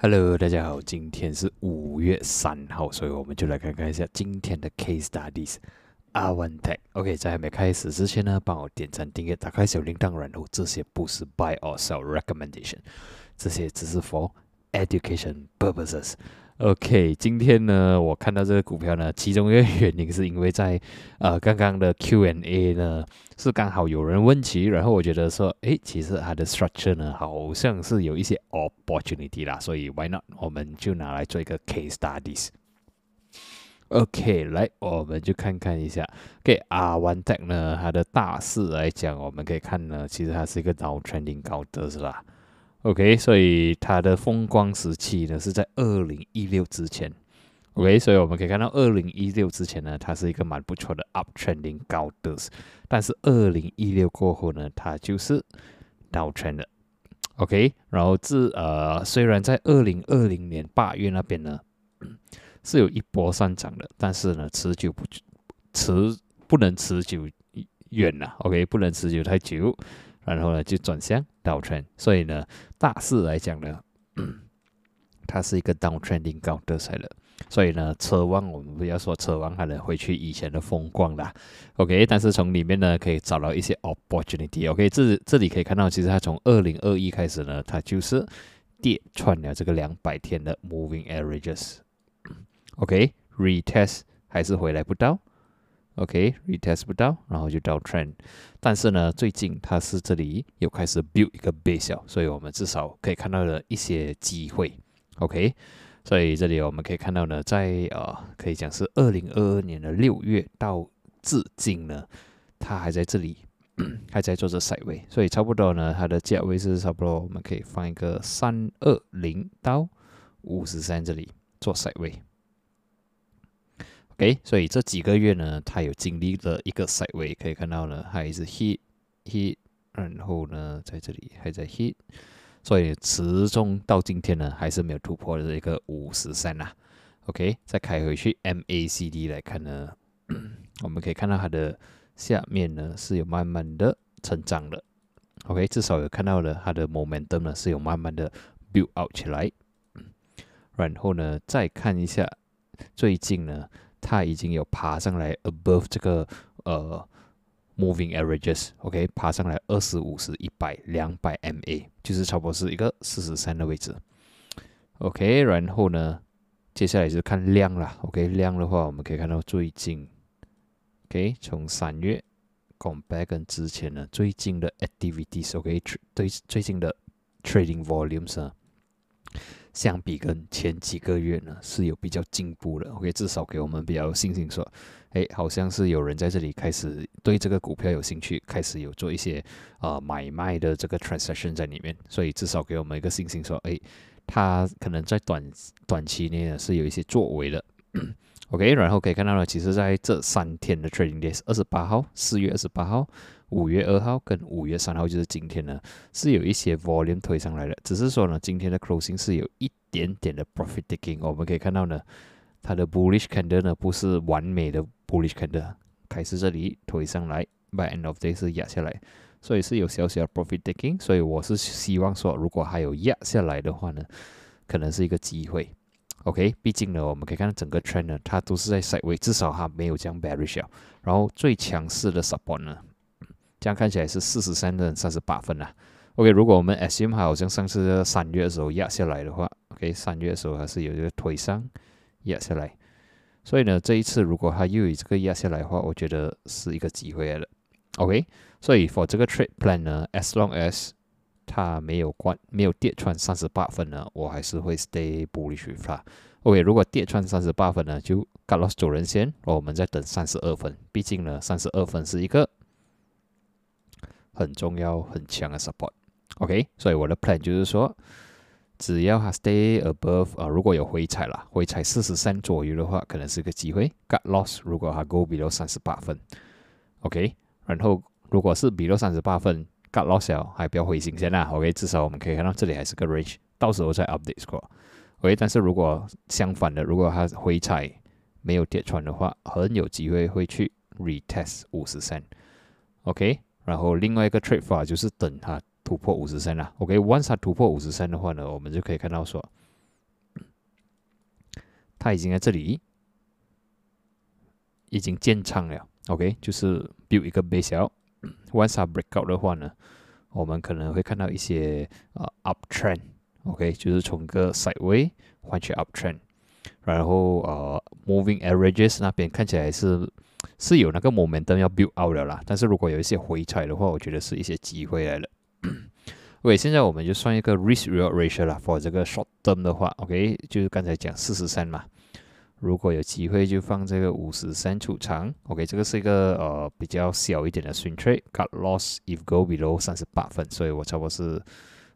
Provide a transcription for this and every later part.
Hello，大家好，今天是五月三号，所以我们就来看看一下今天的 Case Studies。阿 One Tech。OK，在还没开始之前呢，帮我点赞、订阅、打开小铃铛，然后这些不是 Buy or Sell Recommendation，这些只是 For Education Purposes。OK，今天呢，我看到这个股票呢，其中一个原因是因为在呃刚刚的 Q&A 呢，是刚好有人问起，然后我觉得说，诶，其实它的 structure 呢，好像是有一些 opportunity 啦，所以 why not？我们就拿来做一个 case studies。OK，来，我们就看看一下。OK，R1 Tech 呢，它的大势来讲，我们可以看呢，其实它是一个 downtrending 高的，是吧？OK，所以它的风光时期呢是在二零一六之前。OK，所以我们可以看到二零一六之前呢，它是一个蛮不错的 uptrending 高的，但是二零一六过后呢，它就是 downtrend。OK，然后自呃，虽然在二零二零年八月那边呢 是有一波上涨的，但是呢持久不持不能持久远了。OK，不能持久太久。然后呢，就转向倒穿所以呢，大势来讲呢，它是一个 downtrending 高的赛了。所以呢，车王我们不要说车王还能回去以前的风光啦，OK。但是从里面呢，可以找到一些 opportunity，OK。这这里可以看到，其实它从二零二一开始呢，它就是跌穿了这个两百天的 moving averages，OK，retest 还是回来不到。OK，retest 不到，然后就到 trend，但是呢，最近它是这里又开始 build 一个 base，所以我们至少可以看到了一些机会。OK，所以这里我们可以看到呢，在呃，可以讲是二零二二年的六月到至今呢，它还在这里，还在做着赛位，所以差不多呢，它的价位是差不多，我们可以放一个三二零到五十三这里做赛位。OK，所以这几个月呢，它有经历了一个 side way，可以看到呢，还是 hit hit，然后呢，在这里还在 hit，所以始终到今天呢，还是没有突破的一个五十三呐。OK，再开回去 MACD 来看呢，我们可以看到它的下面呢是有慢慢的成长的。OK，至少有看到了它的 momentum 呢是有慢慢的 build out 起来。然后呢，再看一下最近呢。它已经有爬上来 above 这个呃 moving averages，OK，爬上来二十五十一百两百 MA，就是差不多是一个四十三的位置，OK，然后呢，接下来是看量了，OK，量的话我们可以看到最近，OK，从三月 compare 跟之前呢最近的 activities，OK，对最近的 trading volumes 呢。相比跟前几个月呢，是有比较进步的。OK，至少给我们比较有信心，说，哎，好像是有人在这里开始对这个股票有兴趣，开始有做一些呃买卖的这个 transaction 在里面。所以至少给我们一个信心，说，哎，他可能在短短期内呢是有一些作为的。OK，然后可以看到呢，其实在这三天的 trading days，二十八号，四月二十八号。五月二号跟五月三号就是今天呢，是有一些 volume 推上来的，只是说呢，今天的 closing 是有一点点的 profit taking。我们可以看到呢，它的 bullish candle 呢不是完美的 bullish candle，开始这里推上来，by end of day 是压下来，所以是有小小的 profit taking。所以我是希望说，如果还有压下来的话呢，可能是一个机会。OK，毕竟呢，我们可以看到整个 trend 呢，它都是在 side way，至少它没有这样 bearish。然后最强势的 support 呢？这样看起来是四十三跟三十八分啦。OK，如果我们 assume 好像上次三月的时候压下来的话，OK，三月的时候还是有一个推上压下来，所以呢，这一次如果它又有这个压下来的话，我觉得是一个机会来的。OK，所以 for 这个 trade plan 呢，as long as 它没有关没有跌穿三十八分呢，我还是会 stay bullish 它。OK，如果跌穿三十八分呢，就 got loss 走人先，我们再等三十二分，毕竟呢，三十二分是一个。很重要、很强的 support，OK，所以我的 plan 就是说，只要它 stay above 啊，如果有回踩了，回踩四十三左右的话，可能是个机会。Got loss，如果它 go below 三十八分，OK，然后如果是 below 三十八分，got loss 了，还不要灰心先啦，OK，至少我们可以看到这里还是个 range，到时候再 update score，OK，但是如果相反的，如果它回踩没有跌穿的话，很有机会会去 retest 五十三，OK。然后另外一个 trade 法就是等它突破五十三啦。OK，once 它突破五十三的话呢，我们就可以看到说它已经在这里已经建仓了，OK，就是 build 一个 base 了。Once I break out 的话呢，我们可能会看到一些呃 uptrend，OK，就是从个 sideway 换去 uptrend，然后呃 moving averages 那边看起来是是有那个 momentum 要 build out 了啦，但是如果有一些回踩的话，我觉得是一些机会来了。OK，现在我们就算一个 risk reward ratio 啦，for 这个 short term 的话，OK，就是刚才讲四十三嘛。如果有机会就放这个五十三出场，OK，这个是一个呃比较小一点的 swing trade，cut loss if go below 三十八分，所以我差不多是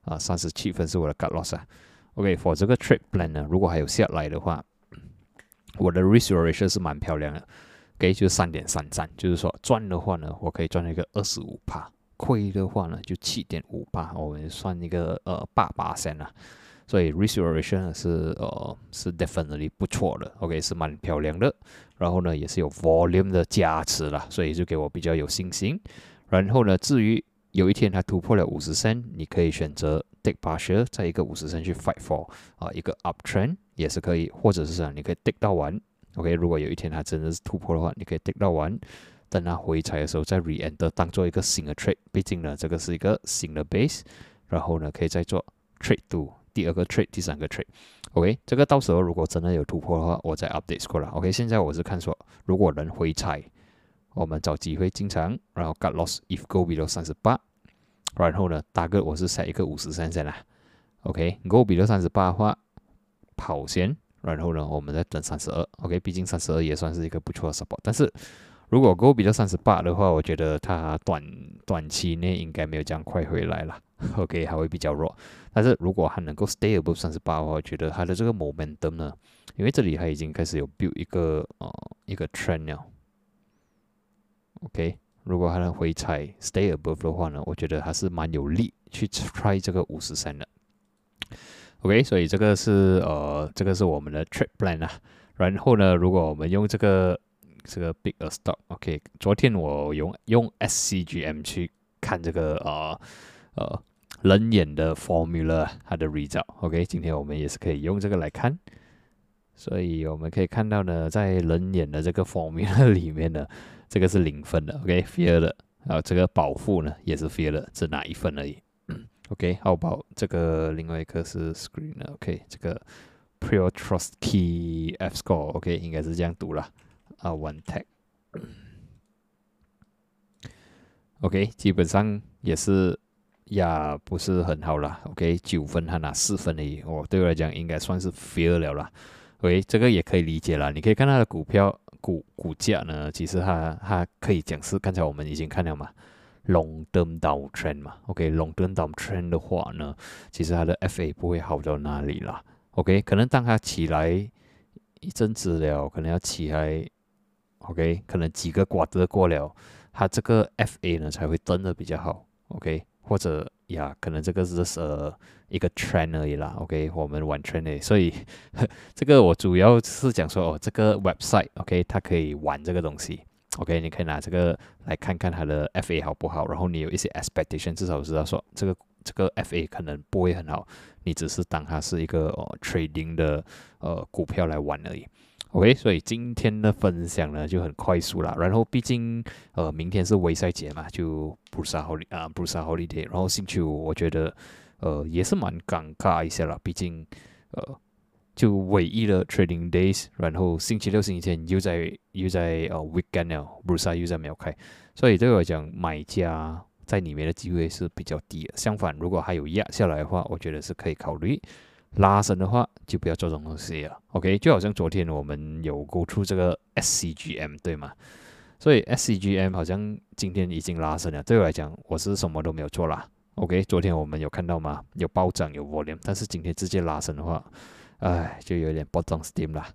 啊三十七分是我的 cut loss 啊。OK，for 这个 trade plan 呢，如果还有下来的话，我的 risk ratio 是蛮漂亮的，OK，就是三点三三，就是说赚的话呢，我可以赚一个二十五帕。亏的话呢，就七点五八，我们算一个呃八八线啊，所以 restoration 是呃是 definitely 不错的，OK 是蛮漂亮的，然后呢也是有 volume 的加持了，所以就给我比较有信心。然后呢，至于有一天它突破了五十线，你可以选择 take partial，在一个五十线去 fight for 啊一个 uptrend 也是可以，或者是说你可以 take 到完，OK 如果有一天它真的是突破的话，你可以 take 到完。等它回踩的时候再 re-enter 当做一个新的 trade，毕竟呢这个是一个新的 base，然后呢可以再做 trade two 第二个 trade 第三个 trade，OK，这个到时候如果真的有突破的话，我再 update 过来，OK，现在我是看说如果能回踩，我们找机会进场，然后 got loss if go below 三十八，然后呢大个我是 set 一个五十三线啦，OK，go below 三十八的话跑先，然后呢我们再等三十二，OK，毕竟三十二也算是一个不错的 support，但是。如果 Go 比较三十八的话，我觉得它短短期内应该没有这样快回来了。OK，还会比较弱。但是如果它能够 stay above 三十八的话，我觉得它的这个 momentum 呢，因为这里它已经开始有 build 一个呃一个 trend 了。OK，如果它能回踩 stay above 的话呢，我觉得还是蛮有力去 try 这个五十三的。OK，所以这个是呃这个是我们的 trade plan 啊。然后呢，如果我们用这个这个 big a stock，OK。昨天我用用 SCGM 去看这个呃呃人眼的 formula，它的 result，OK。今天我们也是可以用这个来看，所以我们可以看到呢，在人眼的这个 formula 里面呢，这个是零分的，OK，fear 的，然后这个保护呢也是 fear 的，只拿一分而已，OK。好，保这个另外一个是 screen，OK，这个 pure trust key F score，OK，应该是这样读了。啊，one tag，OK，基本上也是呀，不是很好啦。OK，九分他拿四分而已，哦，对我来讲应该算是 fail 了啦。OK，这个也可以理解啦。你可以看他的股票股股价呢，其实它它可以讲是刚才我们已经看了嘛，long term downtrend 嘛。OK，long term downtrend 的话呢，其实它的 FA 不会好到哪里啦。OK，可能当它起来一阵子了，可能要起来。OK，可能几个瓜得过了，它这个 FA 呢才会真的比较好。OK，或者呀，可能这个是呃一个 trend 而已啦。OK，我们玩 trend，所以 这个我主要是讲说哦，这个 website OK，它可以玩这个东西。OK，你可以拿这个来看看它的 FA 好不好，然后你有一些 expectation，至少知道说这个这个 FA 可能不会很好，你只是当它是一个哦 trading 的呃股票来玩而已。OK，所以今天的分享呢就很快速了。然后毕竟呃明天是维赛节嘛，就不是 holiday 啊，不是 holiday。然后星期五我觉得呃也是蛮尴尬一下了，毕竟呃就唯一的 trading days。然后星期六、星期天又在又在呃 weekend 了，不是又在没有开。所以对我来讲，买家在里面的机会是比较低的。相反，如果还有压下来的话，我觉得是可以考虑。拉伸的话，就不要做这种东西了。OK，就好像昨天我们有勾出这个 SCGM，对吗？所以 SCGM 好像今天已经拉伸了。对我来讲，我是什么都没有做啦。OK，昨天我们有看到吗？有暴涨有 volume，但是今天直接拉伸的话，哎，就有点 bottom steam 啦。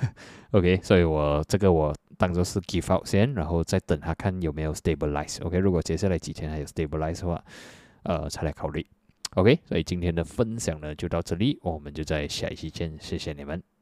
OK，所以我这个我当做是 give out 先，然后再等它看有没有 stabilize。OK，如果接下来几天还有 stabilize 的话，呃，才来考虑。OK，所以今天的分享呢就到这里，我们就在下一期见，谢谢你们。